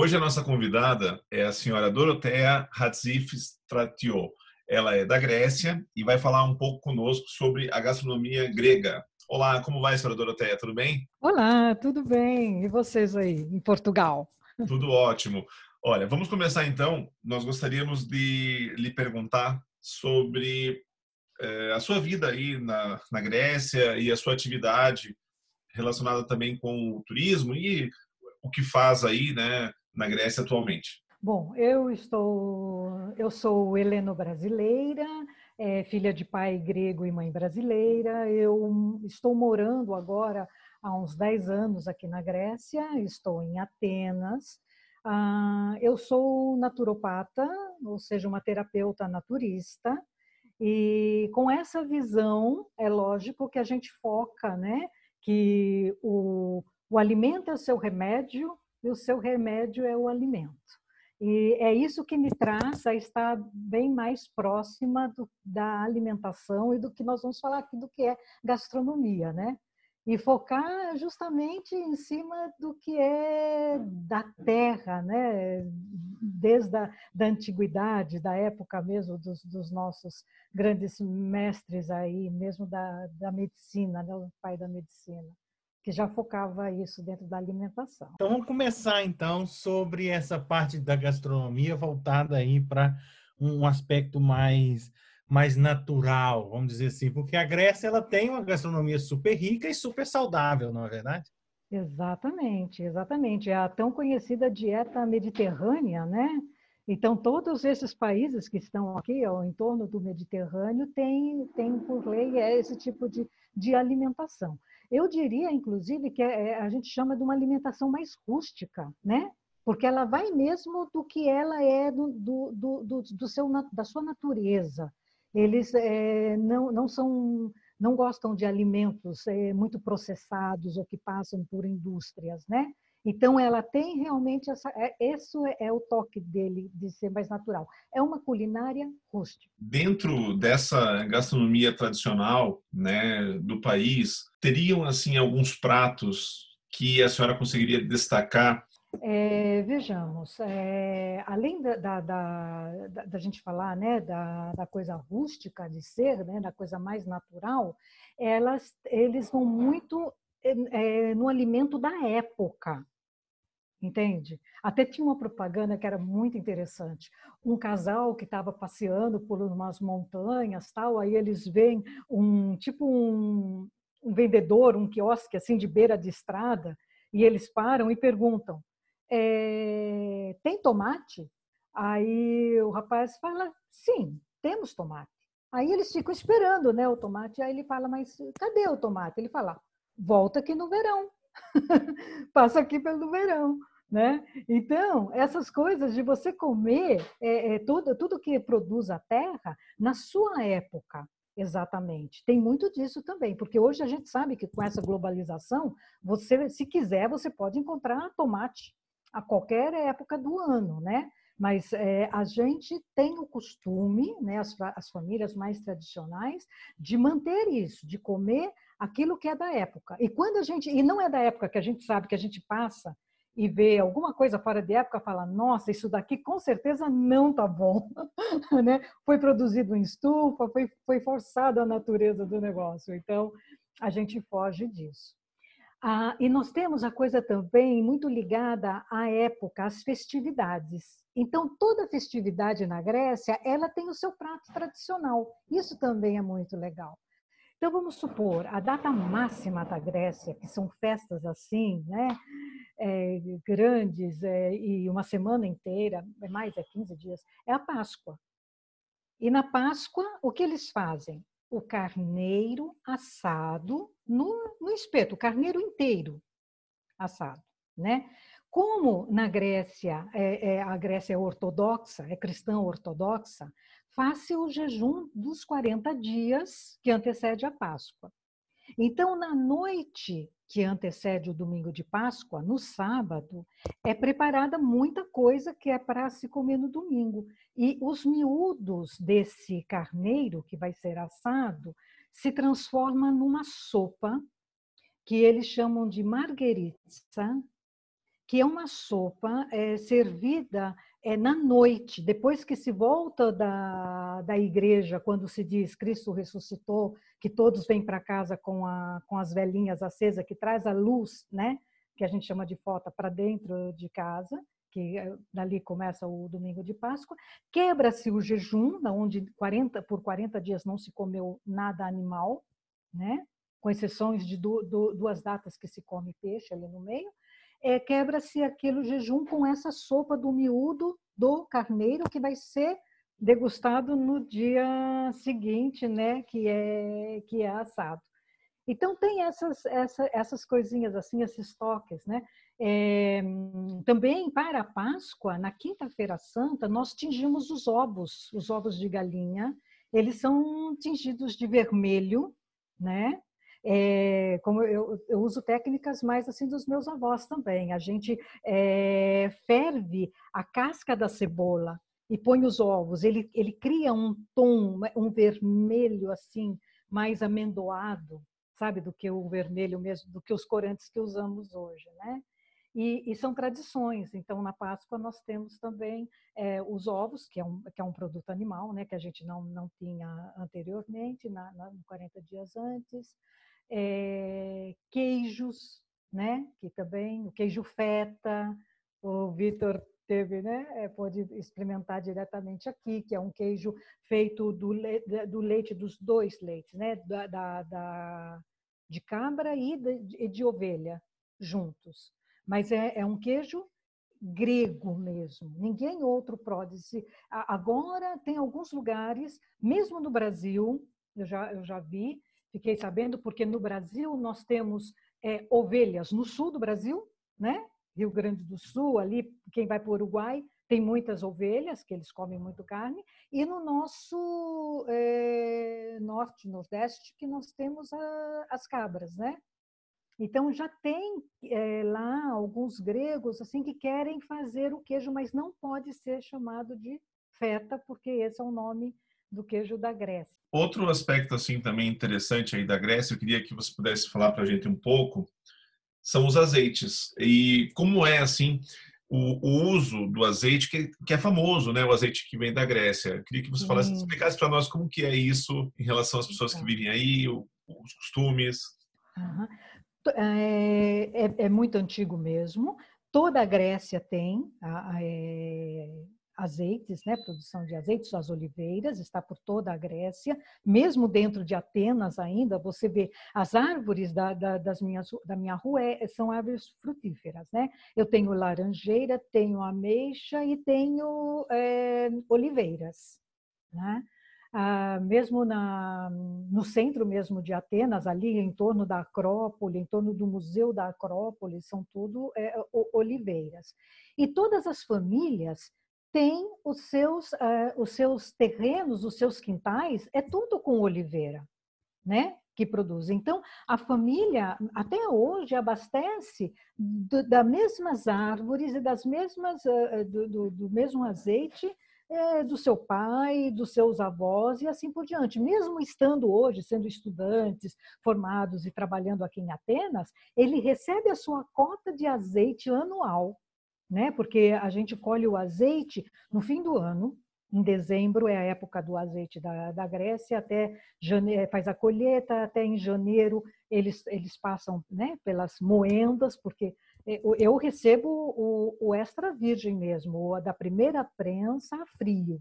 Hoje a nossa convidada é a senhora Dorotea Hatzif Stratio. Ela é da Grécia e vai falar um pouco conosco sobre a gastronomia grega. Olá, como vai, senhora Dorotea? Tudo bem? Olá, tudo bem. E vocês aí, em Portugal? Tudo ótimo. Olha, vamos começar então. Nós gostaríamos de lhe perguntar sobre eh, a sua vida aí na, na Grécia e a sua atividade relacionada também com o turismo e o que faz aí, né, na Grécia atualmente? Bom, eu estou, eu sou heleno-brasileira, é, filha de pai grego e mãe brasileira. Eu estou morando agora há uns 10 anos aqui na Grécia, estou em Atenas. Ah, eu sou naturopata, ou seja, uma terapeuta naturista. E com essa visão, é lógico que a gente foca, né? Que o, o alimento é o seu remédio, e o seu remédio é o alimento. E é isso que me traz a estar bem mais próxima do, da alimentação e do que nós vamos falar aqui do que é gastronomia, né? E focar justamente em cima do que é da terra, né? Desde a da antiguidade, da época mesmo dos, dos nossos grandes mestres aí, mesmo da, da medicina, né? o pai da medicina que já focava isso dentro da alimentação. Então vamos começar então sobre essa parte da gastronomia voltada aí para um aspecto mais mais natural, vamos dizer assim, porque a Grécia ela tem uma gastronomia super rica e super saudável, não é verdade? Exatamente, exatamente. É a tão conhecida dieta mediterrânea, né? Então, todos esses países que estão aqui ao entorno do Mediterrâneo têm, têm por lei esse tipo de, de alimentação. Eu diria, inclusive, que é, é, a gente chama de uma alimentação mais rústica, né? Porque ela vai mesmo do que ela é do, do, do, do seu, da sua natureza. Eles é, não, não são não gostam de alimentos é, muito processados ou que passam por indústrias, né? Então, ela tem realmente essa. É, isso é o toque dele de ser mais natural. É uma culinária rústica. Dentro dessa gastronomia tradicional né, do país, teriam assim alguns pratos que a senhora conseguiria destacar é, vejamos, é, além da, da, da, da, gente falar né, da, da coisa rústica de ser, né, da coisa mais natural, elas, eles vão muito é, no alimento da época entende? Até tinha uma propaganda que era muito interessante. Um casal que estava passeando por umas montanhas, tal, aí eles veem um tipo um, um, vendedor, um quiosque assim de beira de estrada, e eles param e perguntam: é, tem tomate? Aí o rapaz fala: sim, temos tomate. Aí eles ficam esperando, né, o tomate. Aí ele fala: mas cadê o tomate? Ele fala: volta aqui no verão. Passa aqui pelo verão. Né? Então, essas coisas de você comer é, é, tudo, tudo que produz a terra na sua época, exatamente. Tem muito disso também, porque hoje a gente sabe que com essa globalização, você, se quiser, você pode encontrar tomate a qualquer época do ano, né? Mas é, a gente tem o costume, né, as, as famílias mais tradicionais, de manter isso, de comer aquilo que é da época. E quando a gente, e não é da época que a gente sabe que a gente passa e vê alguma coisa fora de época, fala: nossa, isso daqui com certeza não tá bom, né? Foi produzido em estufa, foi, foi forçado a natureza do negócio. Então, a gente foge disso. Ah, e nós temos a coisa também muito ligada à época, às festividades. Então, toda festividade na Grécia, ela tem o seu prato tradicional. Isso também é muito legal. Então, vamos supor, a data máxima da Grécia, que são festas assim, né? É, grandes é, e uma semana inteira, é mais, é 15 dias, é a Páscoa. E na Páscoa, o que eles fazem? O carneiro assado no, no espeto, o carneiro inteiro assado, né? Como na Grécia, é, é, a Grécia é ortodoxa, é cristã ortodoxa, faz-se o jejum dos 40 dias que antecede a Páscoa. Então, na noite que antecede o domingo de Páscoa, no sábado, é preparada muita coisa que é para se comer no domingo. E os miúdos desse carneiro que vai ser assado se transforma numa sopa que eles chamam de margueritza, que é uma sopa é, servida é, na noite, depois que se volta da, da igreja, quando se diz Cristo ressuscitou, que todos vêm para casa com, a, com as velhinhas acesas, que traz a luz, né? que a gente chama de fota, para dentro de casa, que é, dali começa o domingo de Páscoa, quebra-se o jejum, onde 40, por 40 dias não se comeu nada animal, né? com exceções de duas datas que se come peixe ali no meio, é, quebra-se aquele jejum com essa sopa do miúdo do carneiro que vai ser degustado no dia seguinte, né, que é que é assado. Então tem essas essa, essas coisinhas assim, esses toques, né? É, também para a Páscoa, na Quinta-feira Santa, nós tingimos os ovos, os ovos de galinha. Eles são tingidos de vermelho, né? É, como eu, eu, uso técnicas mais assim dos meus avós também. A gente é, ferve a casca da cebola e põe os ovos. Ele, ele cria um tom, um vermelho assim mais amendoado, sabe, do que o vermelho mesmo, do que os corantes que usamos hoje, né? E, e, são tradições. Então, na Páscoa, nós temos também é, os ovos, que é, um, que é um produto animal, né, que a gente não, não tinha anteriormente, na, na 40 dias antes é, queijos, né? Que também o queijo feta, o Vitor teve, né? É, pode experimentar diretamente aqui, que é um queijo feito do, le do leite dos dois leites, né? Da, da, da de cabra e de, de, ovelha juntos. Mas é, é um queijo grego mesmo. Ninguém outro. Se, agora tem alguns lugares, mesmo no Brasil, eu já, eu já vi, Fiquei sabendo porque no Brasil nós temos é, ovelhas no sul do Brasil, né? Rio Grande do Sul, ali quem vai para o Uruguai tem muitas ovelhas, que eles comem muito carne, e no nosso é, norte, nordeste, que nós temos a, as cabras, né? Então já tem é, lá alguns gregos assim que querem fazer o queijo, mas não pode ser chamado de feta, porque esse é o nome do queijo da Grécia. Outro aspecto assim também interessante aí da Grécia, eu queria que você pudesse falar para a gente um pouco, são os azeites e como é assim o, o uso do azeite que, que, é famoso, né? O azeite que vem da Grécia. Eu queria que você falasse, explicasse para nós como que é isso em relação às pessoas que vivem aí, os costumes. Uhum. É, é, é, muito antigo mesmo. Toda a Grécia tem é, azeites, né, produção de azeites, as oliveiras, está por toda a Grécia, mesmo dentro de Atenas ainda, você vê as árvores da, da, das minhas, da minha rua é, são árvores frutíferas, né? Eu tenho laranjeira, tenho ameixa e tenho é, oliveiras, né? Ah, mesmo na, no centro mesmo de Atenas, ali em torno da Acrópole, em torno do Museu da Acrópole, são tudo é, oliveiras. E todas as famílias tem os seus, uh, os seus terrenos, os seus quintais, é tudo com oliveira, né? Que produz. Então, a família, até hoje, abastece do, das mesmas árvores e das mesmas, uh, do, do, do, mesmo azeite uh, do seu pai, dos seus avós e assim por diante. Mesmo estando hoje, sendo estudantes, formados e trabalhando aqui em Atenas, ele recebe a sua cota de azeite anual né? Porque a gente colhe o azeite no fim do ano, em dezembro é a época do azeite da, da Grécia, até janeiro, faz a colheita, até em janeiro eles, eles passam né, pelas moendas, porque eu recebo o, o extra virgem mesmo, o da primeira prensa a frio.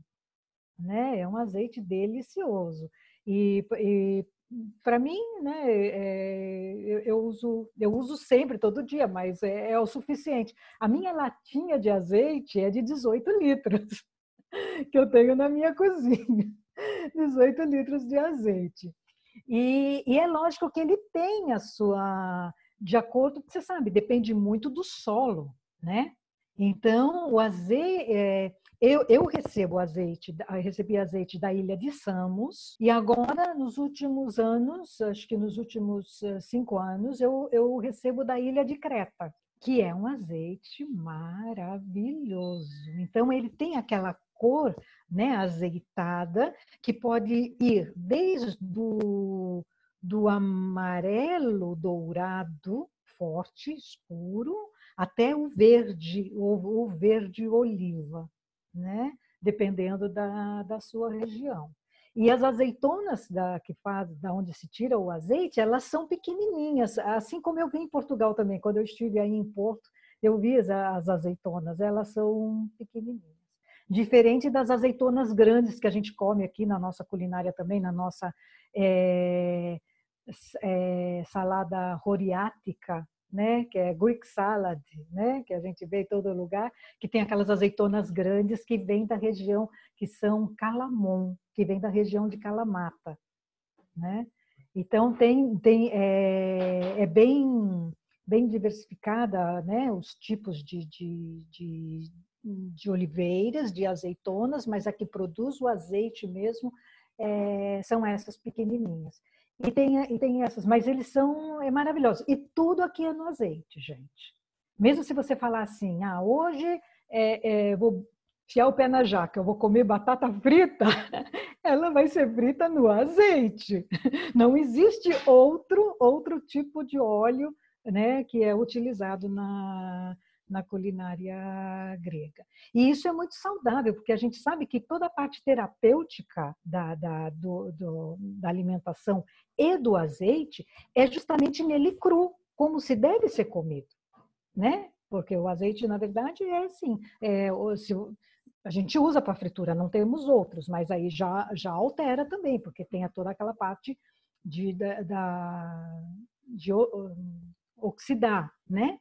Né? É um azeite delicioso. E, e para mim, né, é, eu, eu, uso, eu uso sempre, todo dia, mas é, é, o suficiente. A minha latinha de azeite é de 18 litros, que eu tenho na minha cozinha. 18 litros de azeite. E, e é lógico que ele tem a sua, de acordo, você sabe, depende muito do solo, né? Então, o azeite, é, eu, eu, recebo azeite, recebi azeite da ilha de Samos e agora, nos últimos anos, acho que nos últimos eh, cinco anos, eu, eu recebo da ilha de Creta, que é um azeite maravilhoso. Então, ele tem aquela cor né, azeitada que pode ir desde do, do amarelo dourado forte, escuro, até o verde, o, o verde oliva, né? dependendo da, da sua região. E as azeitonas da que faz, da onde se tira o azeite, elas são pequenininhas, assim como eu vi em Portugal também. Quando eu estive aí em Porto, eu vi as, as azeitonas, elas são pequenininhas. Diferente das azeitonas grandes que a gente come aqui na nossa culinária também, na nossa é, é, salada roriática, né, que é Greek salad, né, que a gente vê em todo lugar, que tem aquelas azeitonas grandes que vêm da região que são Calamon, que vem da região de Calamata, né? Então tem tem é, é bem bem diversificada, né, os tipos de, de, de, de oliveiras, de azeitonas, mas a que produz o azeite mesmo é, são essas pequenininhas. E tem, e tem essas, mas eles são é maravilhosos. E tudo aqui é no azeite, gente. Mesmo se você falar assim, ah, hoje é, é, vou fiar o pé na jaca, eu vou comer batata frita, ela vai ser frita no azeite. Não existe outro outro tipo de óleo, né, que é utilizado na, na culinária grega. E isso é muito saudável, porque a gente sabe que toda a parte terapêutica da, da, do, do, da alimentação e do azeite é justamente nele cru, como se deve ser comido, né? Porque o azeite, na verdade, é assim, é, se, a gente usa para fritura, não temos outros, mas aí já, já altera também, porque tem toda aquela parte de, da, da de oxidar, né?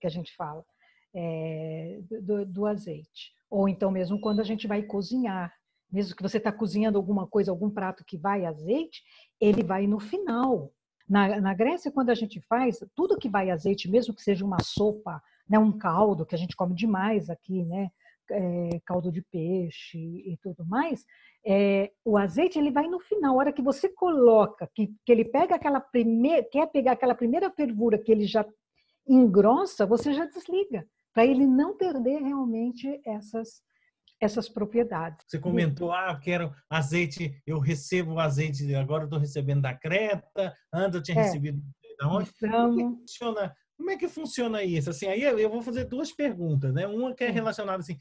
Que a gente fala é, do, do azeite. Ou então mesmo quando a gente vai cozinhar, mesmo que você está cozinhando alguma coisa, algum prato que vai azeite, ele vai no final. Na, na, Grécia, quando a gente faz, tudo que vai azeite, mesmo que seja uma sopa, né, um caldo, que a gente come demais aqui, né, é, caldo de peixe e tudo mais, é, o azeite ele vai no final. A hora que você coloca, que, que ele pega aquela primeira, quer pegar aquela primeira fervura que ele já engrossa, você já desliga para ele não perder realmente essas essas propriedades. Você comentou, ah, eu quero azeite, eu recebo azeite, agora estou recebendo da Creta, antes eu tinha é. recebido da onde? Então... Como, é que funciona, como é que funciona isso? Assim, aí eu vou fazer duas perguntas, né? Uma que é relacionada assim,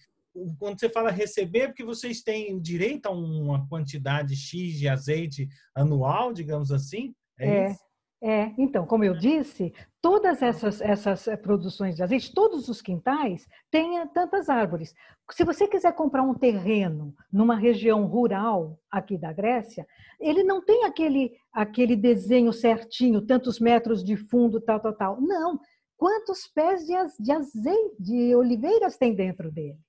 quando você fala receber, porque vocês têm direito a uma quantidade X de azeite anual, digamos assim? É, é. É, então, como eu disse, todas essas, essas eh, produções de azeite, todos os quintais têm eh, tantas árvores. Se você quiser comprar um terreno numa região rural aqui da Grécia, ele não tem aquele, aquele desenho certinho, tantos metros de fundo, tal, tal, tal. Não. Quantos pés de, de azeite, de oliveiras tem dentro dele?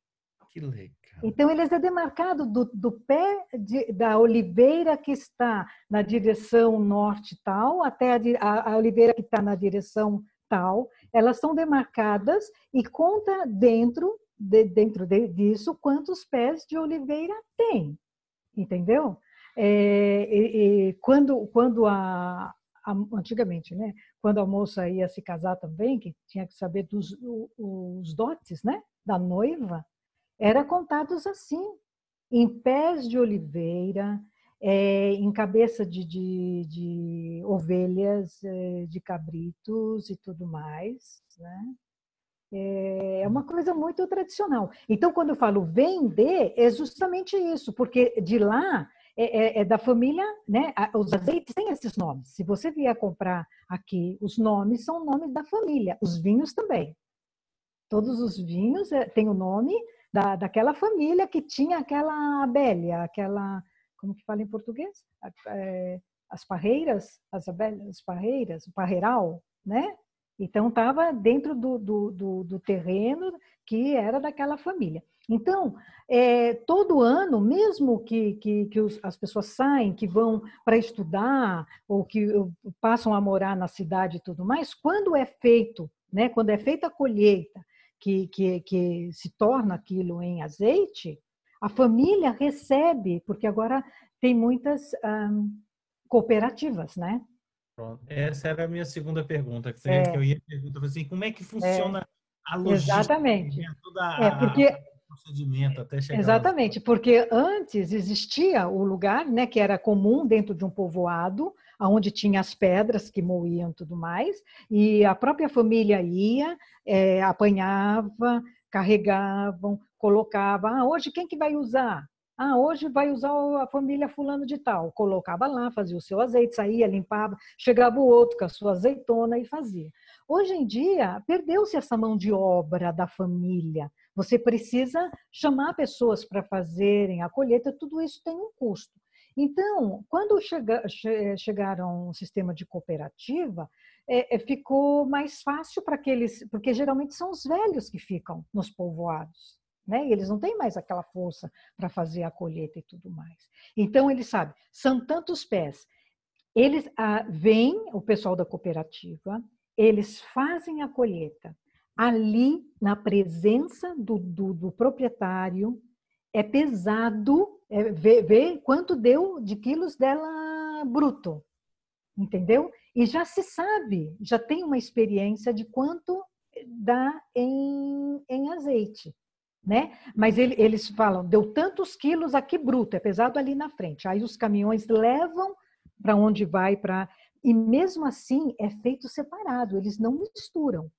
Que legal. Então, ele é demarcado do, do pé de, da oliveira que está na direção norte tal, até a, a, a oliveira que está na direção tal. Elas são demarcadas e conta dentro, de, dentro de, disso quantos pés de oliveira tem. Entendeu? É, e, e, quando, quando a, a, antigamente, né? Quando a moça ia se casar também, que tinha que saber dos os dotes, né? Da noiva, era contados assim, em pés de oliveira, é, em cabeça de, de, de ovelhas, é, de cabritos e tudo mais, né? É uma coisa muito tradicional. Então, quando eu falo vender, é justamente isso, porque de lá é, é, é, da família, né? Os azeites têm esses nomes. Se você vier comprar aqui, os nomes são nomes da família. Os vinhos também. Todos os vinhos têm o nome da, daquela família que tinha aquela abelha, aquela, como que fala em português? É, as parreiras, as abelhas, as parreiras, o parreiral, né? Então estava dentro do, do, do, do, terreno que era daquela família. Então, é, todo ano, mesmo que, que, que os, as pessoas saem, que vão para estudar ou que passam a morar na cidade e tudo mais, quando é feito, né, quando é feita a colheita que, que, que se torna aquilo em azeite, a família recebe, porque agora tem muitas cooperativas, né? Pronto. Essa era a minha segunda pergunta, que, é. que eu ia perguntar assim, como é que funciona é. a logística? Exatamente. é porque procedimento até chegar Exatamente, porque antes existia o lugar, né, que era comum dentro de um povoado, onde tinha as pedras que moíam tudo mais, e a própria família ia, é, apanhava, carregavam, colocava, ah, hoje quem que vai usar? Ah, hoje vai usar a família fulano de tal. Colocava lá, fazia o seu azeite, saía, limpava, chegava o outro com a sua azeitona e fazia. Hoje em dia, perdeu-se essa mão de obra da família. Você precisa chamar pessoas para fazerem a colheita, tudo isso tem um custo. Então, quando chega, chegaram um sistema de cooperativa, é, é, ficou mais fácil para aqueles, porque geralmente são os velhos que ficam nos povoados. Né? E eles não têm mais aquela força para fazer a colheita e tudo mais. Então, eles sabem, são tantos pés. Eles ah, vêm, o pessoal da cooperativa, eles fazem a colheita ali na presença do, do, do proprietário, é pesado, é, ver, ver quanto deu de quilos dela bruto, entendeu? E já se sabe, já tem uma experiência de quanto dá em, em azeite, né? Mas ele, eles falam, deu tantos quilos aqui bruto, é pesado ali na frente. Aí os caminhões levam para onde vai para e mesmo assim é feito separado, eles não misturam.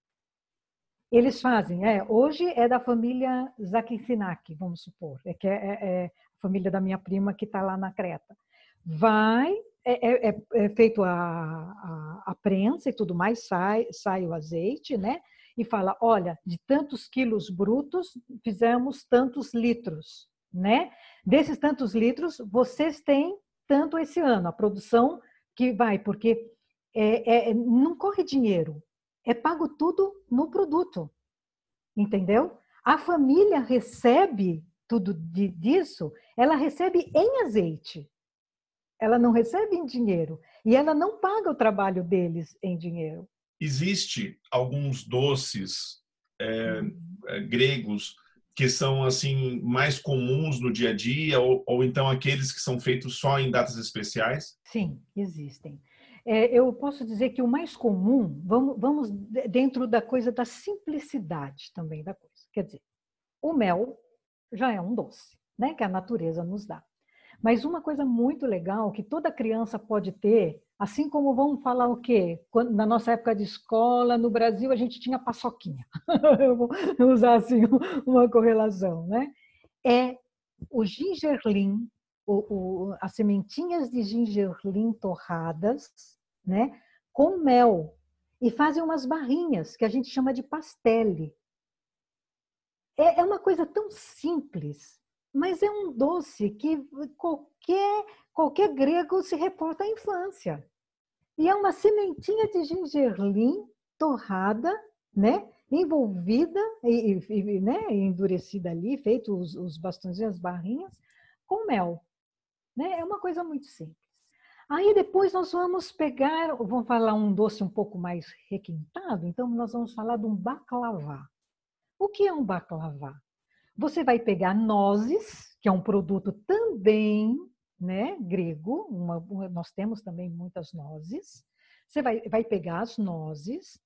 Eles fazem, é, hoje é da família Zakifinac, vamos supor, é que é, é, é, a família da minha prima que está lá na Creta. Vai, é, é, é, é feito a, a, a, prensa e tudo mais, sai, sai o azeite, né? E fala, olha, de tantos quilos brutos, fizemos tantos litros, né? Desses tantos litros, vocês têm tanto esse ano, a produção que vai, porque é, não corre dinheiro, é pago tudo no produto. Entendeu? A família recebe tudo de, disso, ela recebe em azeite. Ela não recebe em dinheiro. E ela não paga o trabalho deles em dinheiro. Existe alguns doces é, é, gregos que são assim mais comuns no dia a dia ou, ou então aqueles que são feitos só em datas especiais? Sim, existem. É, eu posso dizer que o mais comum, vamos, vamos dentro da coisa da simplicidade também da coisa. Quer dizer, o mel já é um doce, né, que a natureza nos dá. Mas uma coisa muito legal que toda criança pode ter, assim como vamos falar o quê? Quando, na nossa época de escola, no Brasil, a gente tinha paçoquinha. Eu vou usar assim uma correlação, né? É o gingerlim o, o, as sementinhas de gengerlim torradas, né, com mel e fazem umas barrinhas que a gente chama de pastele. É, é uma coisa tão simples, mas é um doce que qualquer qualquer grego se reporta à infância. E é uma sementinha de gengerlim torrada, né? envolvida e, e né? endurecida ali, feito os, os bastões e as barrinhas, com mel. Né? É uma coisa muito simples. Aí depois nós vamos pegar, vamos falar um doce um pouco mais requintado, então nós vamos falar de um baklava. O que é um baklava? Você vai pegar nozes, que é um produto também né, grego, uma, nós temos também muitas nozes. Você vai, vai pegar as nozes,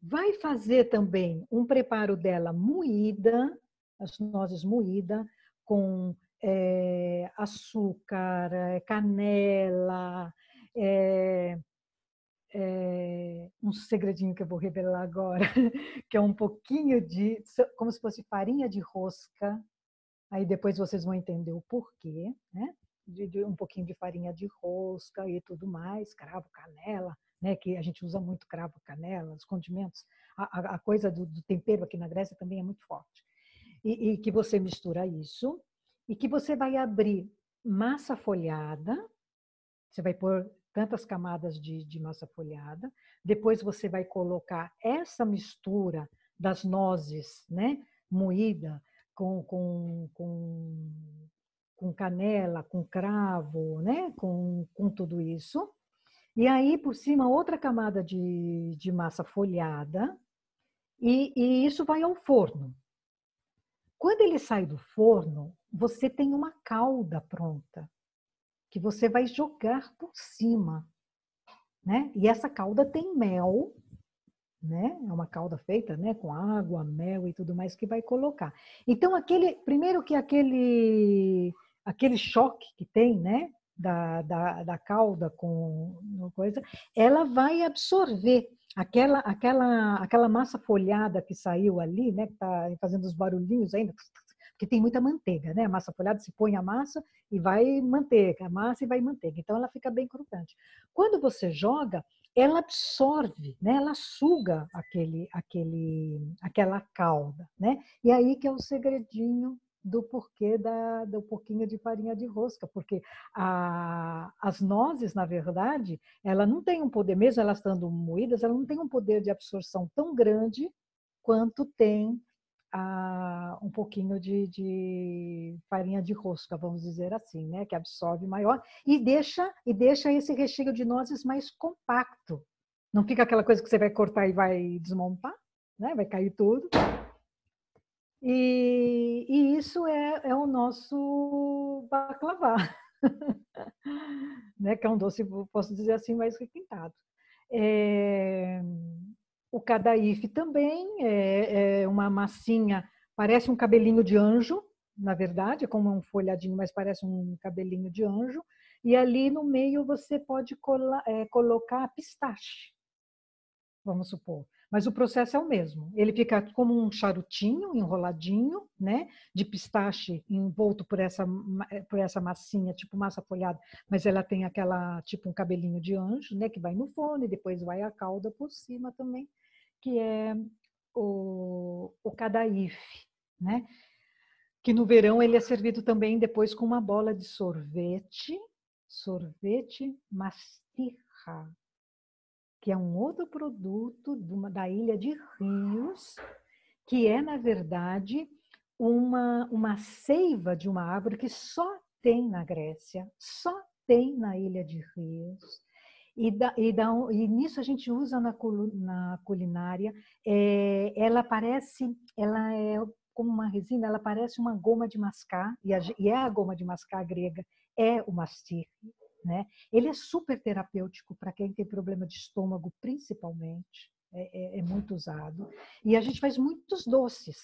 vai fazer também um preparo dela moída, as nozes moídas, com é, açúcar, eh, canela, é, é, um segredinho que eu vou revelar agora, que é um pouquinho de, como se fosse farinha de rosca, aí depois vocês vão entender o porquê, né? De, de, um pouquinho de farinha de rosca e tudo mais, cravo, canela, né? Que a gente usa muito cravo, canela, os condimentos, a, a coisa do, do, tempero aqui na Grécia também é muito forte. E, e que você mistura isso e que você vai abrir massa folhada, você vai pôr tantas camadas de, de massa folhada, depois você vai colocar essa mistura das nozes, né, moída com, com, com, com canela, com cravo, né, com, com tudo isso. E aí, por cima, outra camada de, de massa folhada. E, e isso vai ao forno. Quando ele sai do forno, você tem uma calda pronta que você vai jogar por cima, né? E essa calda tem mel, né? É uma calda feita, né, com água, mel e tudo mais que vai colocar. Então aquele, primeiro que aquele aquele choque que tem, né, da, da, da calda com coisa, ela vai absorver aquela aquela aquela massa folhada que saiu ali, né, que está fazendo os barulhinhos ainda, porque tem muita manteiga, né? A massa folhada se põe a massa e vai manteiga, a massa e vai manteiga. Então ela fica bem crocante. Quando você joga, ela absorve, né? Ela suga aquele, aquele, aquela calda, né? E aí que é o segredinho do porquê da, do pouquinho de farinha de rosca, porque a, as nozes, na verdade, ela não tem um poder, mesmo elas estando moídas, ela não tem um poder de absorção tão grande quanto tem um pouquinho de, de, farinha de rosca, vamos dizer assim, né? que absorve maior e deixa, e deixa esse recheio de nozes mais compacto. Não fica aquela coisa que você vai cortar e vai desmontar, né? vai cair tudo. E, e isso é, é o nosso baklava, né? que é um doce, posso dizer assim, mais requintado. É, o cadaífe também é, é uma massinha, parece um cabelinho de anjo, na verdade, é como um folhadinho, mas parece um cabelinho de anjo. E ali no meio você pode colar, é, colocar pistache, vamos supor. Mas o processo é o mesmo. Ele fica como um charutinho enroladinho, né, de pistache envolto por essa por essa massinha, tipo massa folhada, mas ela tem aquela tipo um cabelinho de anjo, né, que vai no forno e depois vai a calda por cima também, que é o, o cadaífe, né? Que no verão ele é servido também depois com uma bola de sorvete, sorvete mastirra, que é um outro produto da ilha de Rios, que é, na verdade, uma, uma seiva de uma árvore que só tem na Grécia, só tem na ilha de Rios. E, da, e, da, e nisso a gente usa na, na culinária. É, ela parece, ela é como uma resina, ela parece uma goma de mascar, e, a, e é a goma de mascar grega, é o mastir. Né? Ele é super terapêutico para quem tem problema de estômago, principalmente. É, é, é, muito usado. E a gente faz muitos doces,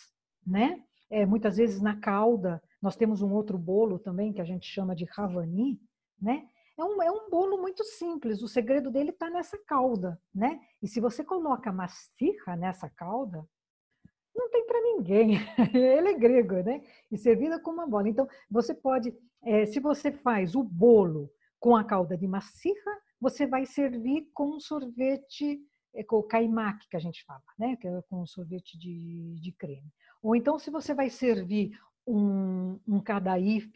né? É, muitas vezes na calda, nós temos um outro bolo também que a gente chama de ravani, né? É um, é um bolo muito simples, o segredo dele está nessa calda, né? E se você coloca mastirra nessa calda, não tem para ninguém. Ele é grego, né? E servida com uma bola. Então, você pode, é, se você faz o bolo com a calda de maciça, você vai servir com sorvete, é, com o caimaque que a gente fala, né? Que é com sorvete de, de creme. Ou então, se você vai servir um, um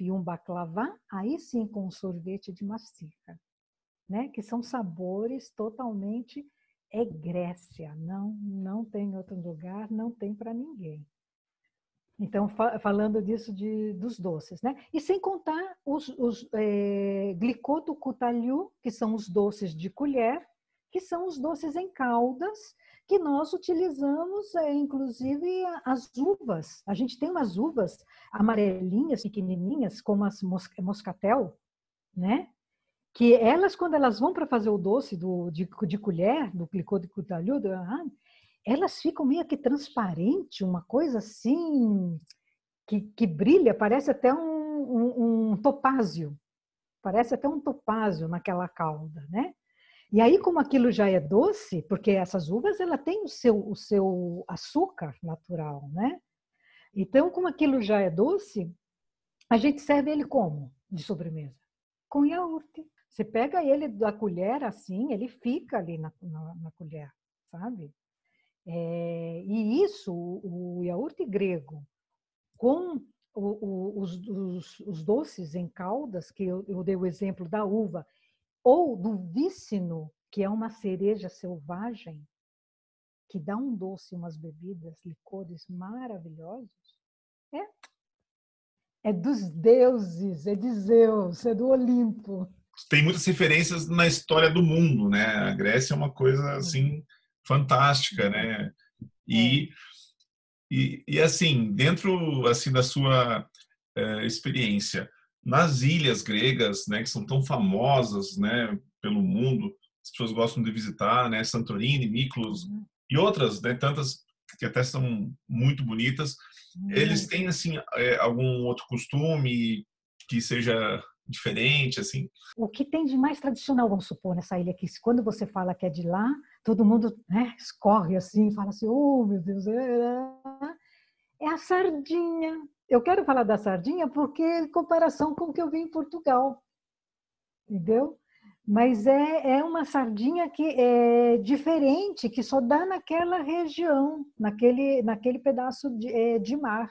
e um baklava, aí sim com sorvete de maciça, né? Que são sabores totalmente é Grécia, não não tem outro lugar, não tem para ninguém. Então, fa falando disso de, dos doces, né? E sem contar os, os é, que são os doces de colher, que são os doces em caldas, que nós utilizamos, é, inclusive, as uvas. A gente tem umas uvas amarelinhas, pequenininhas, como as moscatel, né? Que elas, quando elas vão para fazer o doce do, de, de colher, do clicô de cutalhu, elas ficam meio que transparente, uma coisa assim que, que brilha, parece até um, um, um topázio, parece até um topázio naquela calda, né? E aí, como aquilo já é doce, porque essas uvas ela tem o seu, o seu açúcar natural, né? Então, como aquilo já é doce, a gente serve ele como de sobremesa? Com iogurte. Você pega ele da colher assim, ele fica ali na, na, na colher, sabe? É, e isso, o, iogurte grego, com o, o, os, os, os, doces em caldas, que eu, eu dei o exemplo da uva, ou do vícino, que é uma cereja selvagem, que dá um doce, umas bebidas, licores maravilhosos, é, é dos deuses, é de Zeus, é do Olimpo. Tem muitas referências na história do mundo, né? A Grécia é uma coisa assim fantástica, né? E, é. e, e, assim, dentro assim da sua é, experiência, nas ilhas gregas, né, que são tão famosas, né, pelo mundo, as pessoas gostam de visitar, né, Santorini, Mykonos uhum. e outras, né, tantas que até são muito bonitas. Uhum. Eles têm assim é, algum outro costume que seja diferente, assim? O que tem de mais tradicional, vamos supor, nessa ilha aqui, quando você fala que é de lá, todo mundo né, escorre assim, fala assim, oh meu Deus, é, é, é a sardinha. Eu quero falar da sardinha porque em comparação com o que eu vi em Portugal, entendeu? Mas é, é uma sardinha que é diferente, que só dá naquela região, naquele, naquele pedaço de, é, de mar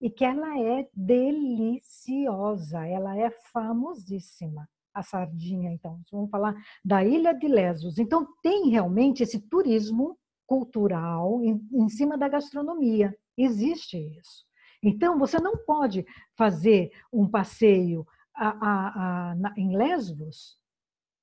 e que ela é deliciosa, ela é famosíssima, a sardinha, então. Vamos falar da Ilha de Lesos. Então, tem realmente esse turismo cultural em, em cima da gastronomia. Existe isso. Então, você não pode fazer um passeio a, a, a, na, em Lesbos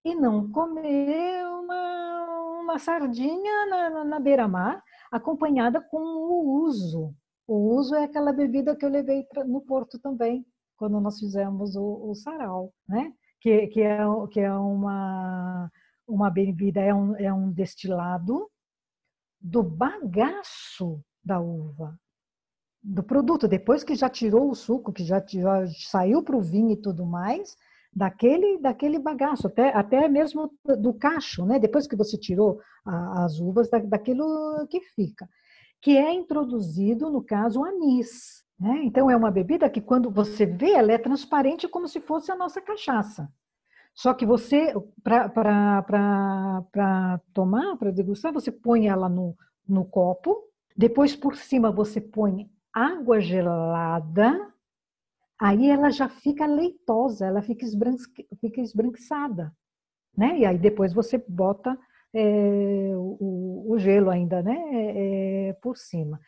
e não comer uma, uma sardinha na, na, beira-mar, acompanhada com o uso o uso é aquela bebida que eu levei pra, no Porto também, quando nós fizemos o, o sarau, né? Que, que, é, que é uma, uma bebida, é um, é um destilado do bagaço da uva, do produto, depois que já tirou o suco, que já, já saiu para o vinho e tudo mais, daquele daquele bagaço, até, até mesmo do cacho, né? depois que você tirou a, as uvas, da, daquilo que fica que é introduzido, no caso, o anis. Né? Então, é uma bebida que, quando você vê, ela é transparente como se fosse a nossa cachaça. Só que você, para tomar, para degustar, você põe ela no, no copo, depois por cima você põe água gelada, aí ela já fica leitosa, ela fica, fica esbranquiçada. Né? E aí depois você bota é, o, o, gelo ainda, né, é, por cima.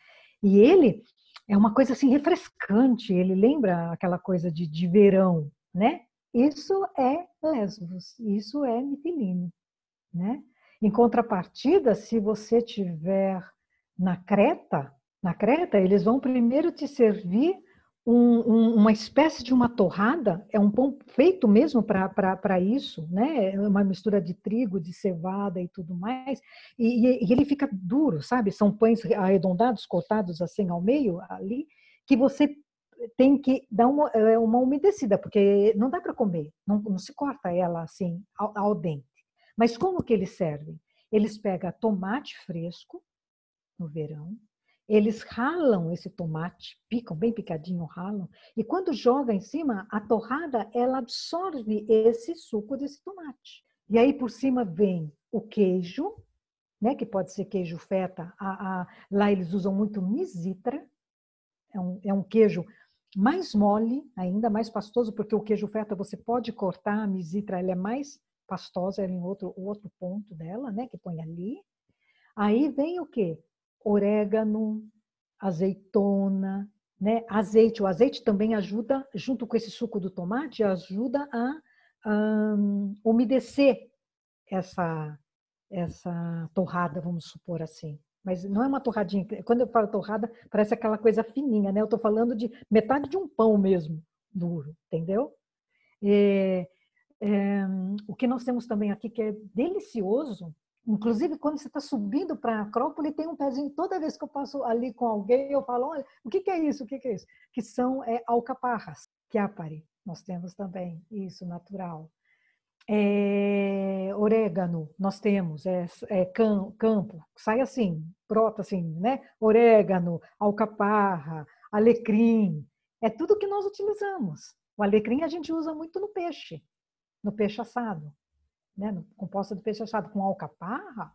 E ele é uma coisa assim refrescante, ele lembra aquela coisa de, de verão, né? Isso é Lesbos, isso é Mitilene, né? Em contrapartida, se você tiver na Creta, na Creta, eles vão primeiro te servir um, um, uma espécie de uma torrada, é um pão feito mesmo para isso, né? É uma mistura de trigo, de cevada e tudo mais, e, e, ele fica duro, sabe? São pães arredondados, cortados assim ao meio ali, que você tem que dar uma, é, uma umedecida, porque não dá para comer, não, não, se corta ela assim ao, ao dente. Mas como que eles servem? Eles pegam tomate fresco no verão, eles ralam esse tomate, picam bem picadinho, ralam, e quando joga em cima, a torrada ela absorve esse suco desse tomate. E aí por cima vem o queijo, né, que pode ser queijo feta. A, a, lá eles usam muito misitra, é um, é um queijo mais mole, ainda mais pastoso, porque o queijo feta você pode cortar, a misitra ela é mais pastosa, ela é em outro, outro ponto dela, né, que põe ali. Aí vem o quê? Orégano, azeitona, né? Azeite, o azeite também ajuda, junto com esse suco do tomate, ajuda a um, umedecer essa essa torrada, vamos supor assim. Mas não é uma torradinha. Quando eu falo torrada, parece aquela coisa fininha, né? Eu estou falando de metade de um pão mesmo, duro, entendeu? É, é, o que nós temos também aqui que é delicioso Inclusive, quando você está subindo para a Acrópole, tem um pezinho. Toda vez que eu passo ali com alguém, eu falo: olha, o que, que é isso? O que, que é isso? Que são é, alcaparras, chiapari. Nós temos também isso natural. É, orégano, nós temos, é, é campo, sai assim, brota assim, né? Orégano, alcaparra, alecrim, é tudo que nós utilizamos. O alecrim a gente usa muito no peixe, no peixe assado né, composta do peixe assado com alcaparra,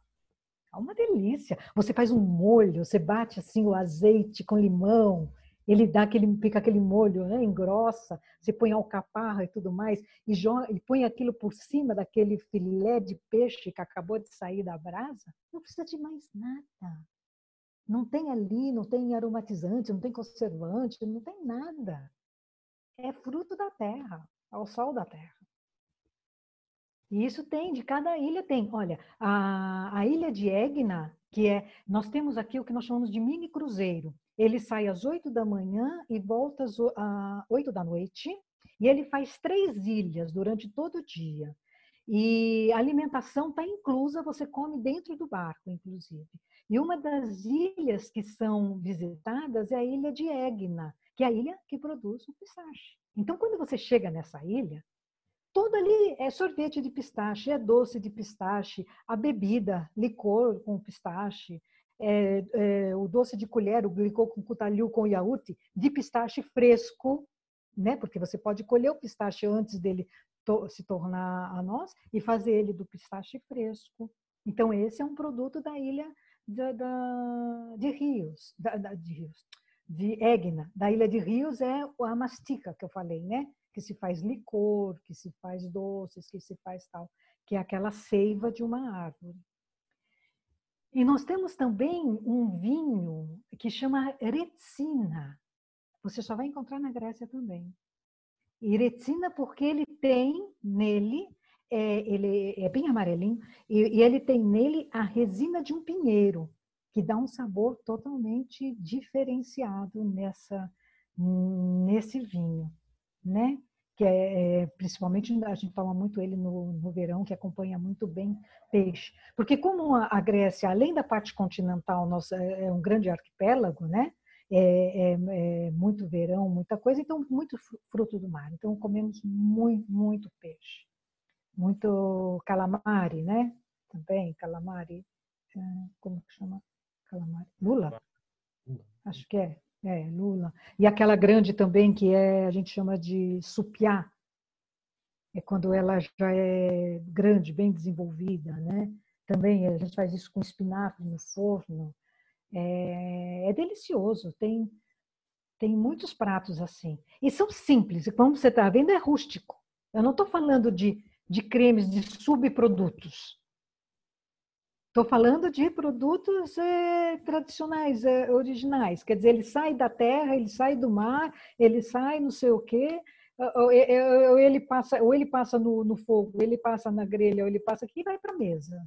é uma delícia. Você faz um molho, você bate assim o azeite com limão, ele dá aquele, fica aquele molho, né, engrossa, você põe alcaparra e tudo mais, e, joga, e põe aquilo por cima daquele filé de peixe que acabou de sair da brasa, não precisa de mais nada. Não tem ali, não tem aromatizante, não tem conservante, não tem nada. É fruto da terra, ao sol da terra. E isso tem, de cada ilha tem. Olha, a, a ilha de Egna, que é, nós temos aqui o que nós chamamos de mini cruzeiro. Ele sai às 8 da manhã e volta às 8 da noite, e ele faz três ilhas durante todo o dia. E a alimentação está inclusa, você come dentro do barco, inclusive. E uma das ilhas que são visitadas é a ilha de Egna, que é a ilha que produz o pistache. Então, quando você chega nessa ilha, tudo ali é sorvete de pistache, é doce de pistache, a bebida, licor com pistache, é, é, o doce de colher, o licor com cutalil com iaúte, de pistache fresco, né? Porque você pode colher o pistache antes dele to se tornar a nós e fazer ele do pistache fresco. Então esse é um produto da ilha da, da, de Rios, da, de Rios, de Egna, da ilha de Rios é a mastica que eu falei, né? Que se faz licor, que se faz doces, que se faz tal, que é aquela seiva de uma árvore. E nós temos também um vinho que chama Retsina. Você só vai encontrar na Grécia também. E porque ele tem nele, é, ele é bem amarelinho, e, e ele tem nele a resina de um pinheiro, que dá um sabor totalmente diferenciado nessa nesse vinho, né? Que é, é, principalmente a gente toma muito ele no, no verão, que acompanha muito bem peixe, porque como a, Grécia, além da parte continental, nossa, é, é um grande arquipélago, né? É, é, é, muito verão, muita coisa, então muito fruto do mar. Então comemos muito, muito peixe, muito calamari, né? Também calamari, é, como que chama? Calamari, lula? Acho que é, é lula. E aquela grande também que é a gente chama de supiá, é quando ela já é grande, bem desenvolvida, né? Também a gente faz isso com espinafre no forno. É, é delicioso, tem, tem muitos pratos assim. E são simples, e como você está vendo, é rústico. Eu não estou falando de, de cremes, de subprodutos. Estou falando de produtos é, tradicionais, é, originais. Quer dizer, ele sai da terra, ele sai do mar, ele sai não sei o quê, ou, ele passa, ou ele passa no, no fogo, ou ele passa na grelha, ou ele passa aqui e vai para a mesa.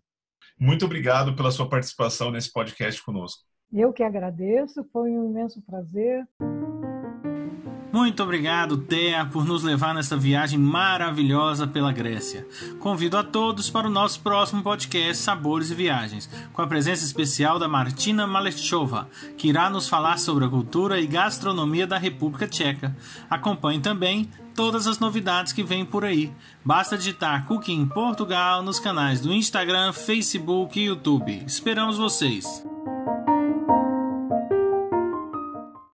Muito obrigado pela sua participação nesse podcast conosco. Eu que agradeço, foi um imenso prazer. Muito obrigado, Thea, por nos levar nessa viagem maravilhosa pela Grécia. Convido a todos para o nosso próximo podcast Sabores e Viagens, com a presença especial da Martina Malechova, que irá nos falar sobre a cultura e gastronomia da República Tcheca. Acompanhe também todas as novidades que vêm por aí. Basta digitar Cooking Portugal nos canais do Instagram, Facebook e YouTube. Esperamos vocês!